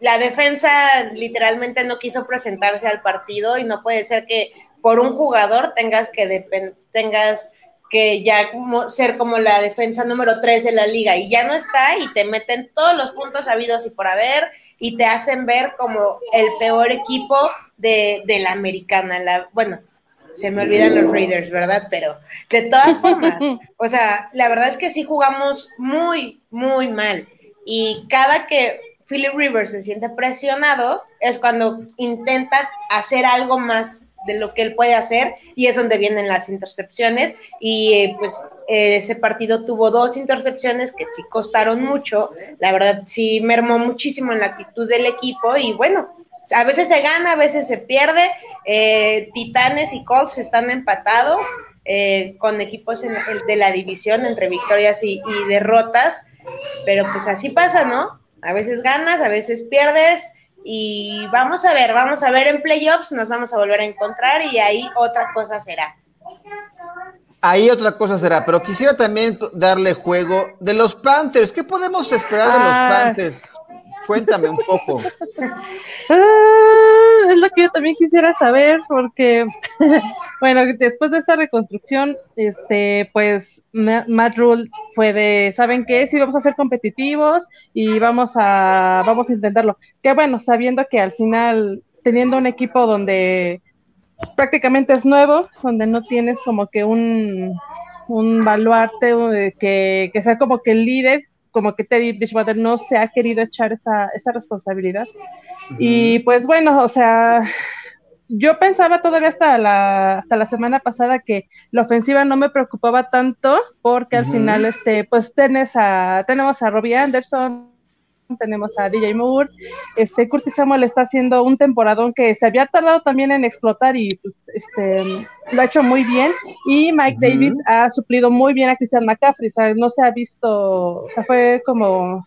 la defensa literalmente no quiso presentarse al partido y no puede ser que por un jugador tengas que tengas que ya como, ser como la defensa número 3 de la liga y ya no está y te meten todos los puntos habidos y por haber y te hacen ver como el peor equipo de, de la americana. La, bueno, se me olvidan los Raiders, ¿verdad? Pero de todas formas, [LAUGHS] o sea, la verdad es que sí jugamos muy, muy mal. Y cada que Philip Rivers se siente presionado es cuando intenta hacer algo más de lo que él puede hacer y es donde vienen las intercepciones y eh, pues ese partido tuvo dos intercepciones que sí costaron mucho, la verdad sí mermó muchísimo en la actitud del equipo y bueno, a veces se gana, a veces se pierde. Eh, Titanes y Colts están empatados eh, con equipos de la división entre victorias y, derrotas, pero pues así pasa, ¿no? A veces ganas, a veces pierdes y vamos a ver, vamos a ver en playoffs, nos vamos a volver a encontrar y ahí otra cosa será. Ahí otra cosa será, pero quisiera también darle juego de los Panthers. ¿Qué podemos esperar de los ah. Panthers? Cuéntame un poco. Ah, es lo que yo también quisiera saber, porque, [LAUGHS] bueno, después de esta reconstrucción, este, pues Matt Rule fue de, ¿saben qué? Sí, vamos a ser competitivos y vamos a, vamos a intentarlo. Que bueno, sabiendo que al final, teniendo un equipo donde prácticamente es nuevo, donde no tienes como que un, un baluarte eh, que, que sea como que el líder como que Teddy Bridgewater no se ha querido echar esa, esa responsabilidad. Y pues bueno, o sea, yo pensaba todavía hasta la, hasta la semana pasada que la ofensiva no me preocupaba tanto porque al final, este, pues tenés a, tenemos a Robbie Anderson, tenemos a DJ Moore, este Curtis Samuel está haciendo un temporadón que se había tardado también en explotar y pues este lo ha hecho muy bien. Y Mike Davis ha suplido muy bien a Christian McCaffrey, o sea, no se ha visto, o sea, fue como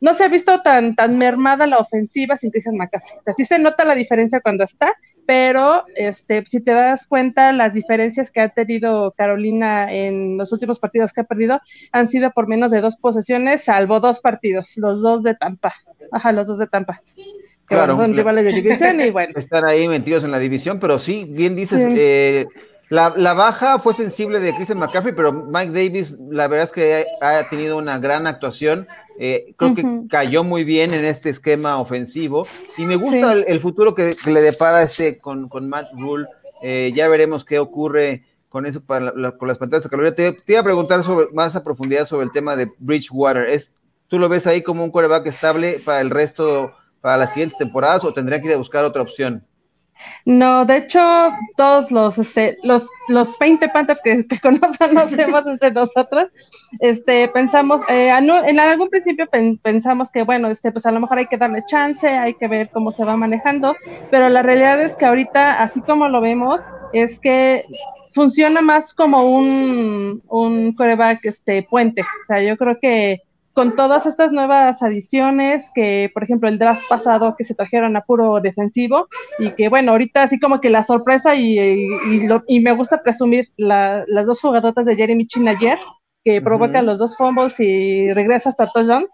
no se ha visto tan, tan mermada la ofensiva sin Christian McCaffrey. O sea, sí se nota la diferencia cuando está, pero este, si te das cuenta, las diferencias que ha tenido Carolina en los últimos partidos que ha perdido han sido por menos de dos posesiones, salvo dos partidos, los dos de Tampa. Ajá, los dos de Tampa. claro, son rivales de división y bueno. Están ahí metidos en la división, pero sí, bien dices, eh, la, la, baja fue sensible de Christian McCaffrey, pero Mike Davis, la verdad es que ha tenido una gran actuación Eh, creo que cayó muy bien en este esquema ofensivo y me gusta el, futuro que, le depara este con, con Matt Rule. Eh, ya veremos qué ocurre con eso para con las pantallas de caloría. Te, iba a preguntar sobre, más a profundidad sobre el tema de Bridgewater. ¿Es, ¿Tú lo ves ahí como un quarterback estable para el resto, para las siguientes temporadas o tendría que ir a buscar otra opción? No, de hecho, todos los, este, los, los 20 Panthers que, [LAUGHS] conocemos entre nosotros, este, pensamos, eh, en algún principio pensamos que, bueno, este, pues a lo mejor hay que darle chance, hay que ver cómo se va manejando, pero la realidad es que ahorita, así como lo vemos, es que funciona más como un, un coreback este, puente. O sea, yo creo que con todas estas nuevas adiciones, que por ejemplo el draft pasado que se trajeron a puro defensivo, y que bueno, ahorita así como que la sorpresa y, y, me gusta presumir las dos jugadotas de Jeremy Chin ayer, que provocan los dos fumbles y regresa hasta touchdown,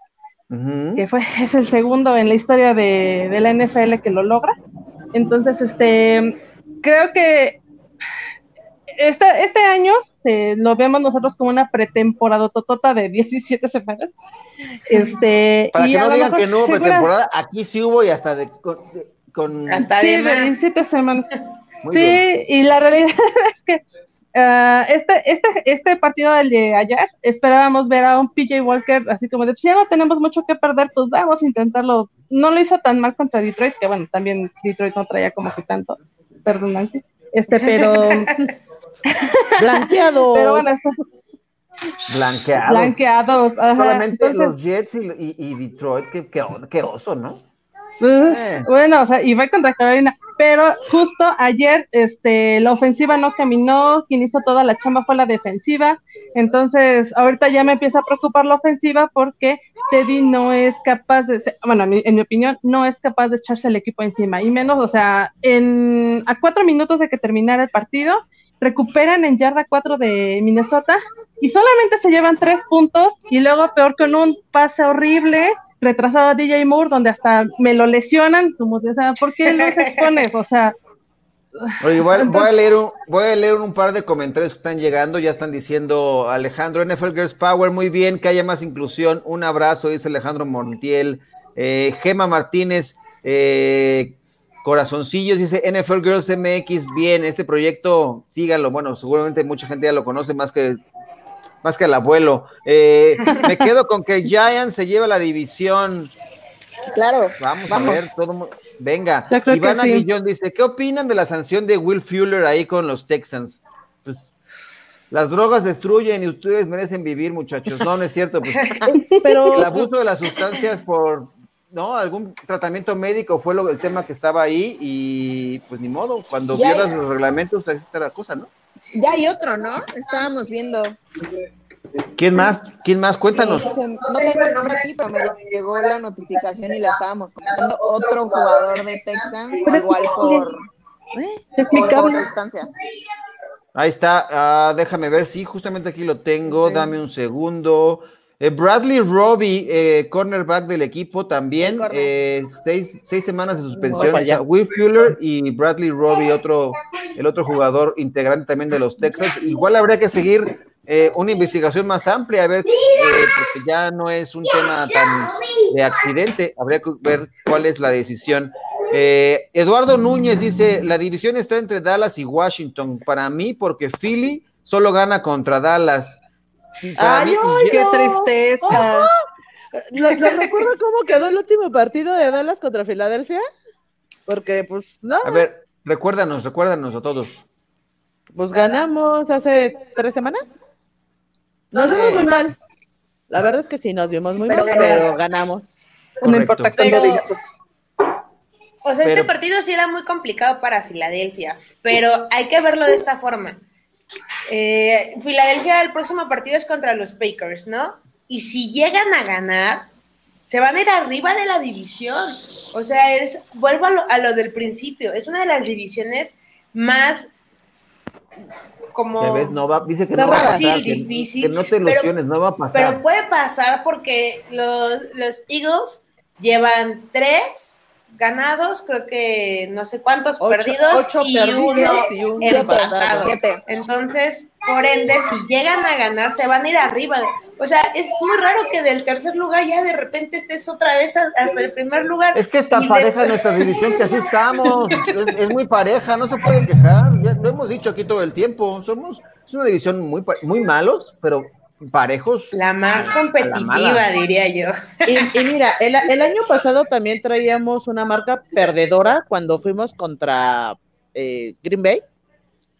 que fue, [LAUGHS] es el segundo en la historia de, de la NFL que lo logra. Entonces, este, creo que este, este año se, lo vemos nosotros como una pretemporada totota de 17 semanas. Este, Para que no digan que no hubo pretemporada, aquí sí hubo y hasta de, con, hasta sí, de 17 semanas. sí, y la realidad [LAUGHS] es que uh, este, este, este partido del de ayer esperábamos ver a un PJ Walker así como de, si ya no tenemos mucho que perder, pues vamos a intentarlo. No lo hizo tan mal contra Detroit, que bueno, también Detroit no traía como que tanto, perdón Nancy, este, pero [LAUGHS] [LAUGHS] Blanqueados. Pero bueno, Blanqueados. Blanqueados. Solamente los Jets y, Detroit, qué, oso, ¿no? Eh. Bueno, o sea, y va contra Carolina, pero justo ayer este, la ofensiva no caminó, quien hizo toda la chamba fue la defensiva, entonces ahorita ya me empieza a preocupar la ofensiva porque Teddy no es capaz de, bueno, en mi opinión, no es capaz de echarse el equipo encima, y menos, o sea, en, a cuatro minutos de que terminara el partido, recuperan en yarda 4 de Minnesota y solamente se llevan tres puntos y luego peor con un pase horrible retrasado a DJ Moore donde hasta me lo lesionan, como o sea, ¿por qué los expones? O sea, Oye, voy, a leer un, voy a leer un par de comentarios que están llegando, ya están diciendo Alejandro, NFL Girls Power, muy bien, que haya más inclusión, un abrazo, dice Alejandro Montiel, eh, Gema Martínez, eh, Corazoncillos dice NFL Girls MX, bien, este proyecto, síganlo. Bueno, seguramente mucha gente ya lo conoce más que más que el abuelo. Eh, me [LAUGHS] quedo con que Giants se lleva la división. Claro. Vamos, a ver, todo venga. Ivana Guillón dice, ¿qué opinan de la sanción de Will Fuller ahí con los Texans? Pues las drogas destruyen y ustedes merecen vivir, muchachos. No, no es cierto. Pues, [LAUGHS] Pero... El abuso de las sustancias por ¿no? Algún tratamiento médico fue lo, el tema que estaba ahí y pues ni modo, cuando vieras los reglamentos, así está la cosa, ¿no? Ya hay otro, ¿no? Estábamos viendo. ¿Quién más? ¿Quién más? Cuéntanos. no tengo el nombre aquí, pero me llegó la notificación y la estábamos comentando. Otro jugador de Texas, igual por, es mi Ahí está, ah, déjame ver, sí, justamente aquí lo tengo, dame un segundo. Eh, Bradley Robbie, eh, cornerback del equipo, también eh, seis, semanas de suspensión. Will Fuller y Bradley Robbie, otro, el otro jugador integrante también de los Texas. Igual habría que seguir una investigación más amplia, a ver, porque ya no es un tema tan de accidente, habría que ver cuál es la decisión. Eduardo Núñez dice: La división está entre Dallas y Washington. Para mí, porque Philly solo gana contra Dallas. Ay, qué tristeza. ¿Los, recuerdo cómo quedó el último partido de Dallas contra Filadelfia? Porque, pues, no. A ver, recuérdanos, recuérdanos a todos. Pues ganamos hace tres semanas. Nos vimos muy mal. La verdad es que sí, nos vimos muy mal, pero ganamos. No importa cuándo O sea, este partido sí era muy complicado para Filadelfia, pero hay que verlo de esta forma. Eh, Filadelfia, el próximo partido es contra los Bakers, ¿no? Y si llegan a ganar, se van a ir arriba de la división. O sea, es, vuelvo a lo, del principio, es una de las divisiones más como ves? No va, dice que no va a pasar, difícil, que, no te ilusiones, no va a pasar. Pero puede pasar porque los, los Eagles llevan tres ganados, creo que no sé cuántos perdidos y, uno empatado. Entonces, por ende, si llegan a ganar, se van a ir arriba. O sea, es muy raro que del tercer lugar ya de repente estés otra vez hasta el primer lugar. Es que está pareja nuestra división, que así [LAUGHS] estamos. Es, muy pareja, no se pueden quejar. Ya lo hemos dicho aquí todo el tiempo. Somos, es una división muy, muy malos, pero parejos. La más competitiva, diría yo. Y, mira, el, año pasado también traíamos una marca perdedora cuando fuimos contra eh, Green Bay.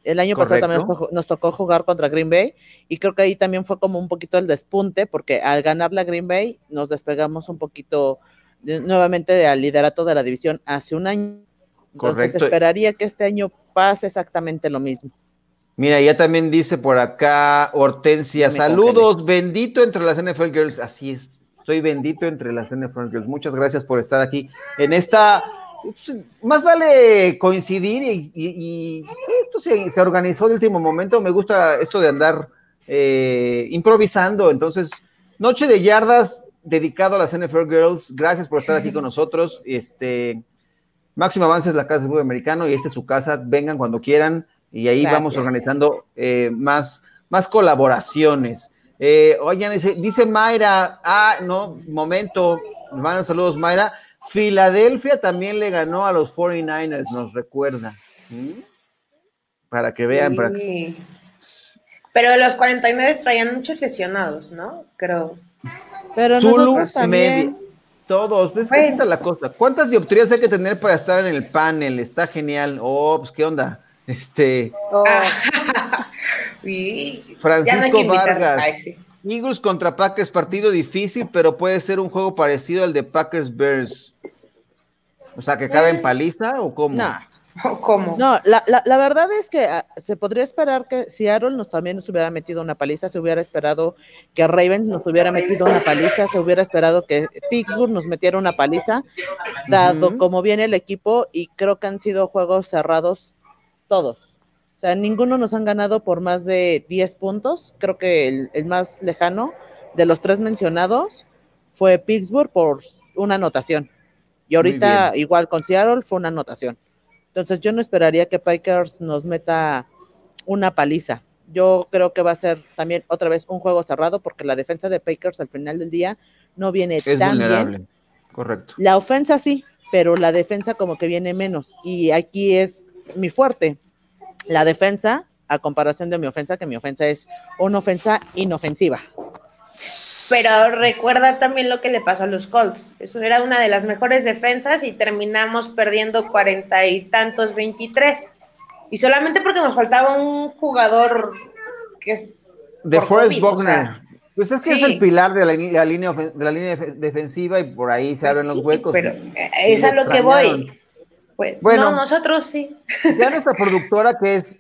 El año pasado también nos tocó, jugar contra Green Bay y creo que ahí también fue como un poquito el despunte porque al ganar la Green Bay nos despegamos un poquito nuevamente del liderato de la división hace un año. Entonces esperaría que este año pase exactamente lo mismo. Mira, ya también dice por acá Hortensia, saludos, bendito entre las NFL Girls. Así es, soy bendito entre las NFL Girls. Muchas gracias por estar aquí en esta. Pues, más vale coincidir y, esto se, organizó de último momento. Me gusta esto de andar eh, improvisando. Entonces, Noche de Yardas dedicado a las NFL Girls. Gracias por estar aquí con nosotros. Este, Máximo Avance es la casa de fútbol americano y esta es su casa. Vengan cuando quieran y ahí vamos organizando eh, más, más colaboraciones. Eh, oigan, dice, Mayra, ah, no, momento, van saludos Mayra, Filadelfia también le ganó a los 49ers, nos recuerda. Para que vean. Pero los 49 traían muchos lesionados, ¿no? Creo. Pero Zulu también. Todos, ves que está la cosa. ¿Cuántas dioptrías hay que tener para estar en el panel? Está genial. Oh, pues qué onda. Este. Oh. [LAUGHS] Francisco Vargas. Eagles contra Packers, partido difícil, pero puede ser un juego parecido al de Packers Bears. O sea, que cabe en eh. paliza o cómo? No. [LAUGHS] ¿Cómo? No, la, la, verdad es que ah, se podría esperar que si Aaron nos también nos hubiera metido una paliza, se hubiera esperado que Ravens nos hubiera metido una paliza, se hubiera esperado que Pittsburgh nos metiera una paliza, dado como viene el equipo, y creo que han sido juegos cerrados todos. O sea, ninguno nos han ganado por más de 10 puntos. Creo que el, más lejano de los tres mencionados fue Pittsburgh por una anotación. Y ahorita, igual con Seattle, fue una anotación. Entonces, yo no esperaría que Pikers nos meta una paliza. Yo creo que va a ser también otra vez un juego cerrado porque la defensa de Pikers al final del día no viene tan bien. Correcto. La ofensa sí, pero la defensa como que viene menos. Y aquí es mi fuerte. La defensa, a comparación de mi ofensa, que mi ofensa es una ofensa inofensiva. Pero recuerda también lo que le pasó a los Colts. Eso era una de las mejores defensas y terminamos perdiendo cuarenta y tantos, veintitrés. Y solamente porque nos faltaba un jugador que es. De Forrest Buckner. pues es que es el pilar de la, línea, de la línea defensiva y por ahí se pues abren los huecos. Pero es a lo que voy. Pues, bueno, nosotros sí. Ya nuestra productora, que es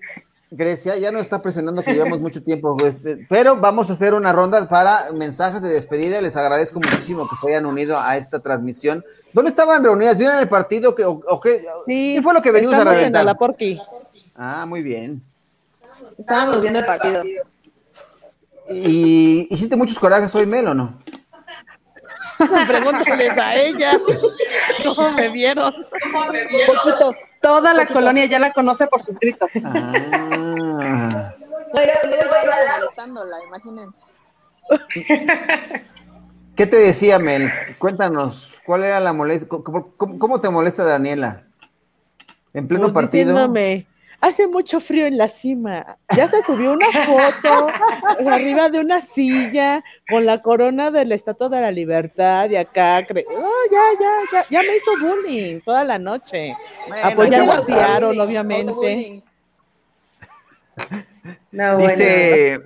Grecia, ya nos está presionando que llevamos mucho tiempo, este, pero vamos a hacer una ronda para mensajes de despedida. Les agradezco muchísimo que se hayan unido a esta transmisión. ¿Dónde estaban reunidas? ¿Vieron el partido? Que, o, qué? Sí, fue lo que venimos a reventar? la Porqui. Ah, muy bien. Estábamos viendo el partido. ¿Y hiciste muchos corajes hoy, Mel, o no? [LAUGHS] Pregúntales a ella cómo me vieron. Poquitos. Toda la colonia ya la conoce por sus gritos. Ah. imagínense. ¿Qué te decía, Mel? Cuéntanos, ¿cuál era la molestia? ¿Cómo, te molesta Daniela? En pleno pues partido hace mucho frío en la cima. Ya se subió una foto [LAUGHS] arriba de una silla con la corona de la Estatua de la Libertad y acá. Oh, ya, ya, ya, ya me hizo bullying toda la noche. Apoyando a Seattle, obviamente. Dice,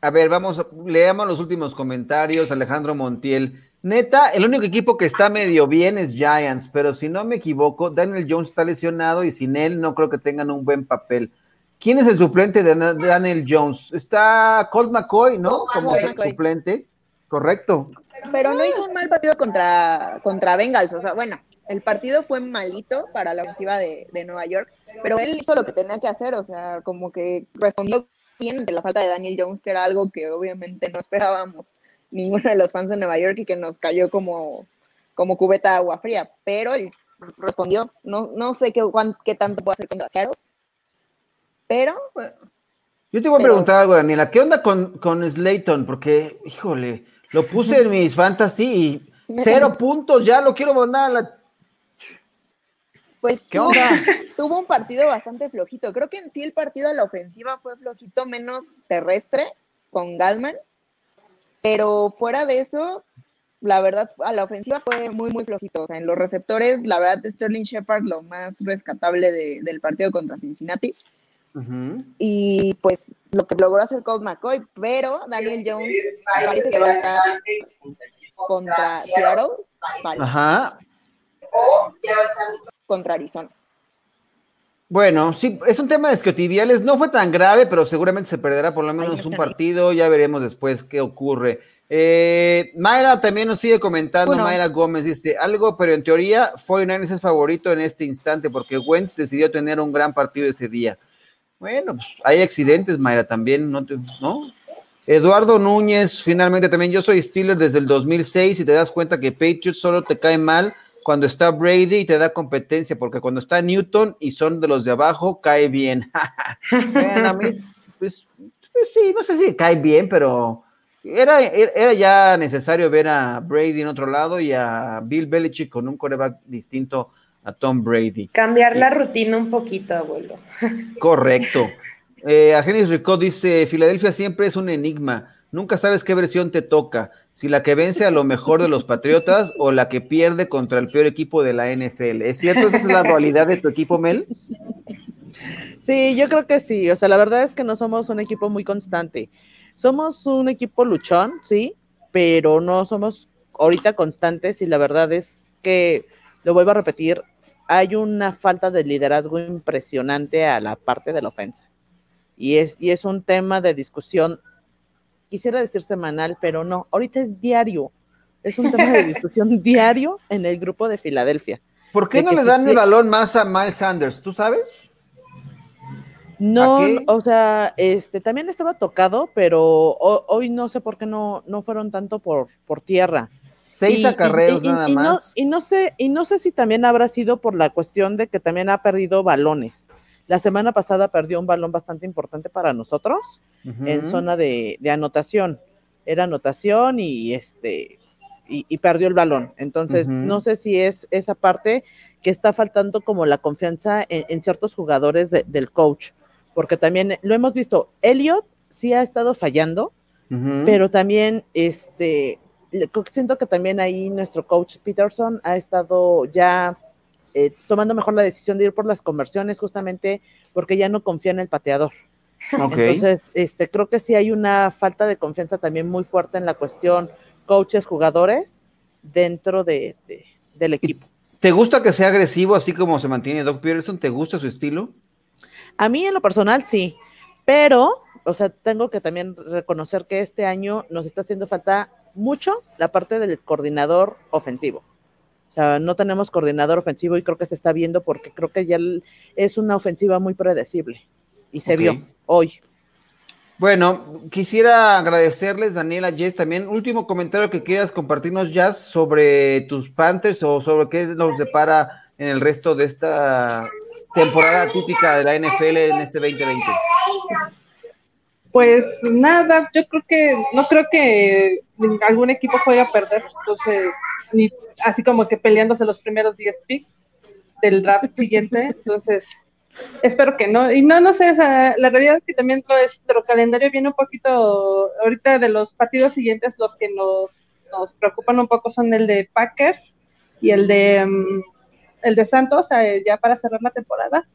a ver, vamos, leamos los últimos comentarios. Alejandro Montiel. Neta, el único equipo que está medio bien es Giants, pero si no me equivoco, Daniel Jones está lesionado y sin él no creo que tengan un buen papel. ¿Quién es el suplente de Daniel Jones? Está Colt McCoy, ¿no? Como suplente. Correcto. Pero no hizo un mal partido contra, contra Bengals. O sea, bueno, el partido fue malito para la ofensiva de, de Nueva York, pero él hizo lo que tenía que hacer. O sea, como que respondió bien de la falta de Daniel Jones, que era algo que obviamente no esperábamos ninguno de los fans de Nueva York y que nos cayó como, como cubeta de agua fría, pero él respondió, no, no sé qué, qué tanto puede hacer contra Seattle, pero Yo te voy a preguntar algo, Daniela. ¿Qué onda con, con Slayton? Porque, híjole, lo puse en mis fantasy y [LAUGHS] cero puntos, ya lo quiero mandar a la pues ¿Qué [LAUGHS] tuvo un partido bastante flojito. Creo que en sí el partido a la ofensiva fue flojito, menos terrestre con Galman. Pero fuera de eso, la verdad, a la ofensiva fue muy, muy flojito. O sea, en los receptores, la verdad, Sterling Shepard lo más rescatable del partido contra Cincinnati. Y pues lo que logró hacer Colt McCoy, pero Daniel Jones parece que va a estar contra Seattle. Ajá contra Arizona. Bueno, sí, es un tema de esquiotibiales, no fue tan grave, pero seguramente se perderá por lo menos un partido, ya veremos después qué ocurre. Eh, Mayra también nos sigue comentando, Mayra Gómez dice algo, pero en teoría 49 es favorito en este instante porque Wentz decidió tener un gran partido ese día. Bueno, pues hay accidentes, Mayra, también, ¿no? ¿no? Eduardo Núñez, finalmente también, yo soy Steeler desde el 2006 y te das cuenta que Patriots solo te cae mal cuando está Brady y te da competencia, porque cuando está Newton y son de los de abajo, cae bien. [LAUGHS] a mí, pues, pues, sí, no sé si cae bien, pero era, era ya necesario ver a Brady en otro lado y a Bill Belichick con un coreback distinto a Tom Brady. Cambiar la rutina un poquito, abuelo. [LAUGHS] Correcto. Eh, Argenis Rico dice, Filadelfia siempre es un enigma, nunca sabes qué versión te toca si la que vence a lo mejor de los Patriotas o la que pierde contra el peor equipo de la NFL. ¿Es cierto? ¿Esa es la dualidad de tu equipo, Mel? Sí, yo creo que sí. O sea, la verdad es que no somos un equipo muy constante. Somos un equipo luchón, sí, pero no somos ahorita constantes y la verdad es que, lo vuelvo a repetir, hay una falta de liderazgo impresionante a la parte de la ofensa. Y es, y es un tema de discusión quisiera decir semanal, pero no, ahorita es diario. Es un tema de [LAUGHS] discusión diario en el grupo de Filadelfia. ¿Por qué no le dan el balón más a Miles Sanders? ¿Tú sabes? No, o sea, este también estaba tocado, pero hoy no sé por qué no, no fueron tanto por, por tierra. Seis acarreos nada más. y no sé, y no sé si también habrá sido por la cuestión de que también ha perdido balones. La semana pasada perdió un balón bastante importante para nosotros en zona de, anotación. Era anotación y este y, perdió el balón. Entonces, no sé si es esa parte que está faltando como la confianza en, ciertos jugadores del coach, porque también lo hemos visto. Elliot sí ha estado fallando, pero también este siento que también ahí nuestro coach Peterson ha estado ya eh, tomando mejor la decisión de ir por las conversiones justamente porque ya no confía en el pateador. Entonces, este, creo que sí hay una falta de confianza también muy fuerte en la cuestión coaches, jugadores dentro de, del equipo. ¿Te gusta que sea agresivo así como se mantiene Doc Peterson? ¿Te gusta su estilo? A mí en lo personal sí, pero, o sea, tengo que también reconocer que este año nos está haciendo falta mucho la parte del coordinador ofensivo. O sea, no tenemos coordinador ofensivo y creo que se está viendo porque creo que ya es una ofensiva muy predecible y se vio hoy. Bueno, quisiera agradecerles, Daniela Jess, también. Último comentario que quieras compartirnos, Jazz, sobre tus Panthers o sobre qué nos depara en el resto de esta temporada típica de la NFL en este 2020. Pues nada, yo creo que no creo que algún equipo juegue a perder, entonces ni así como que peleándose los primeros 10 picks del draft siguiente. [LAUGHS] Entonces, espero que no. Y no, no sé, la realidad es que también nuestro calendario viene un poquito, ahorita de los partidos siguientes, los que nos, nos preocupan un poco son el de Packers y el de, mm, el de Santos, ya para cerrar la temporada.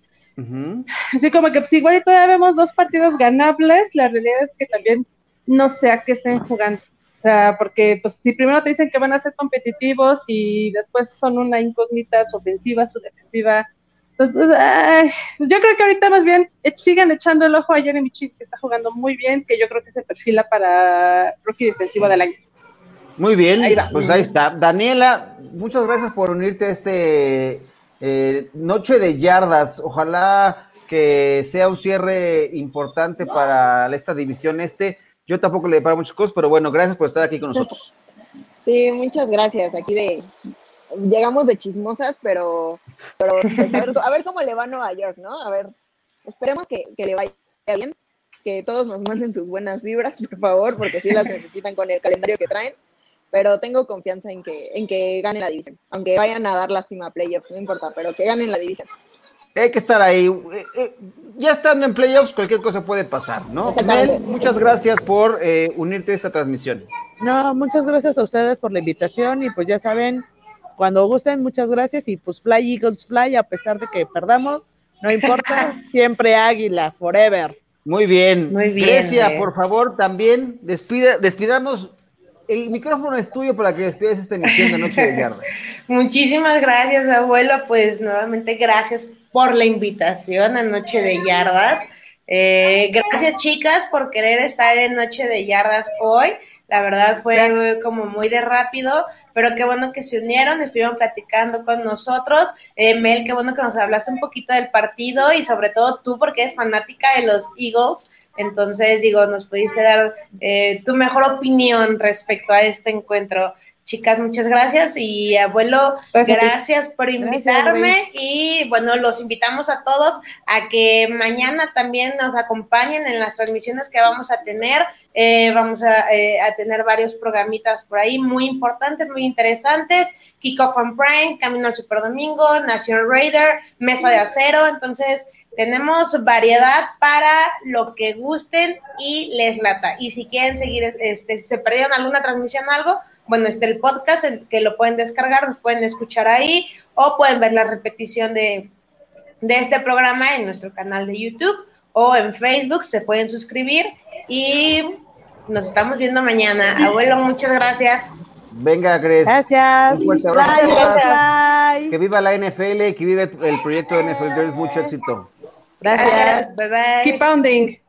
Así como que pues igual todavía vemos dos partidos ganables, la realidad es que también no sé a qué estén jugando. O sea, porque pues si primero te dicen que van a ser competitivos y después son una incógnita su ofensiva, su defensiva. Entonces, yo creo que ahorita más bien sigan echando el ojo a Jeremy Chip, que está jugando muy bien, que yo creo que se perfila para rookie defensivo del año. Muy bien, pues ahí está. Daniela, muchas gracias por unirte a este eh, Noche de Yardas. Ojalá que sea un cierre importante para esta división este yo tampoco le deparo muchas cosas, pero bueno, gracias por estar aquí con nosotros. Sí, muchas gracias. Aquí de llegamos de chismosas, pero, a, ver, cómo le va a Nueva York, ¿no? A ver, esperemos que, le vaya bien. que todos nos manden sus buenas vibras, por favor, porque sí las necesitan con el calendario que traen. Pero tengo confianza en que, en que ganen la división. Aunque vayan a dar lástima a playoffs, no importa, pero que ganen la división. Hay que estar ahí. Eh, eh, ya estando en playoffs, cualquier cosa puede pasar, ¿no? Mel, muchas gracias por eh, unirte a esta transmisión. No, muchas gracias a ustedes por la invitación y pues ya saben, cuando gusten, muchas gracias y pues Fly Eagles Fly, a pesar de que perdamos, no importa, [LAUGHS] siempre águila, forever. Muy bien. Muy bien. Grecia, por favor, también despida, despidamos. El micrófono es tuyo para que despides esta emisión de Noche de Yardas. [LAUGHS] Muchísimas gracias, abuelo. Pues nuevamente gracias por la invitación a Noche de Yardas. Eh, gracias, chicas, por querer estar en Noche de Yardas hoy. La verdad fue como muy de rápido, pero qué bueno que se unieron, estuvieron platicando con nosotros. Eh, Mel, qué bueno que nos hablaste un poquito del partido y sobre todo tú, porque eres fanática de los Eagles. Entonces, digo, nos pudiste dar eh, tu mejor opinión respecto a este encuentro. Chicas, muchas gracias y abuelo, gracias, por invitarme y bueno, los invitamos a todos a que mañana también nos acompañen en las transmisiones que vamos a tener. Eh, vamos eh, a, tener varios programitas por ahí muy importantes, muy interesantes. Kickoff on Prime, Camino al Super Domingo, National Raider, Mesa de Acero. Entonces, tenemos variedad para lo que gusten y les lata. Y si quieren seguir, este, si se perdieron alguna transmisión, algo, bueno, está el podcast que lo pueden descargar, nos pueden escuchar ahí o pueden ver la repetición de, este programa en nuestro canal de YouTube o en Facebook, se pueden suscribir y nos estamos viendo mañana. Abuelo, muchas gracias. Venga, Grace. Gracias. Que viva la NFL, que viva el proyecto de NFL Girls. Mucho éxito. Gracias. Bye bye. Keep pounding.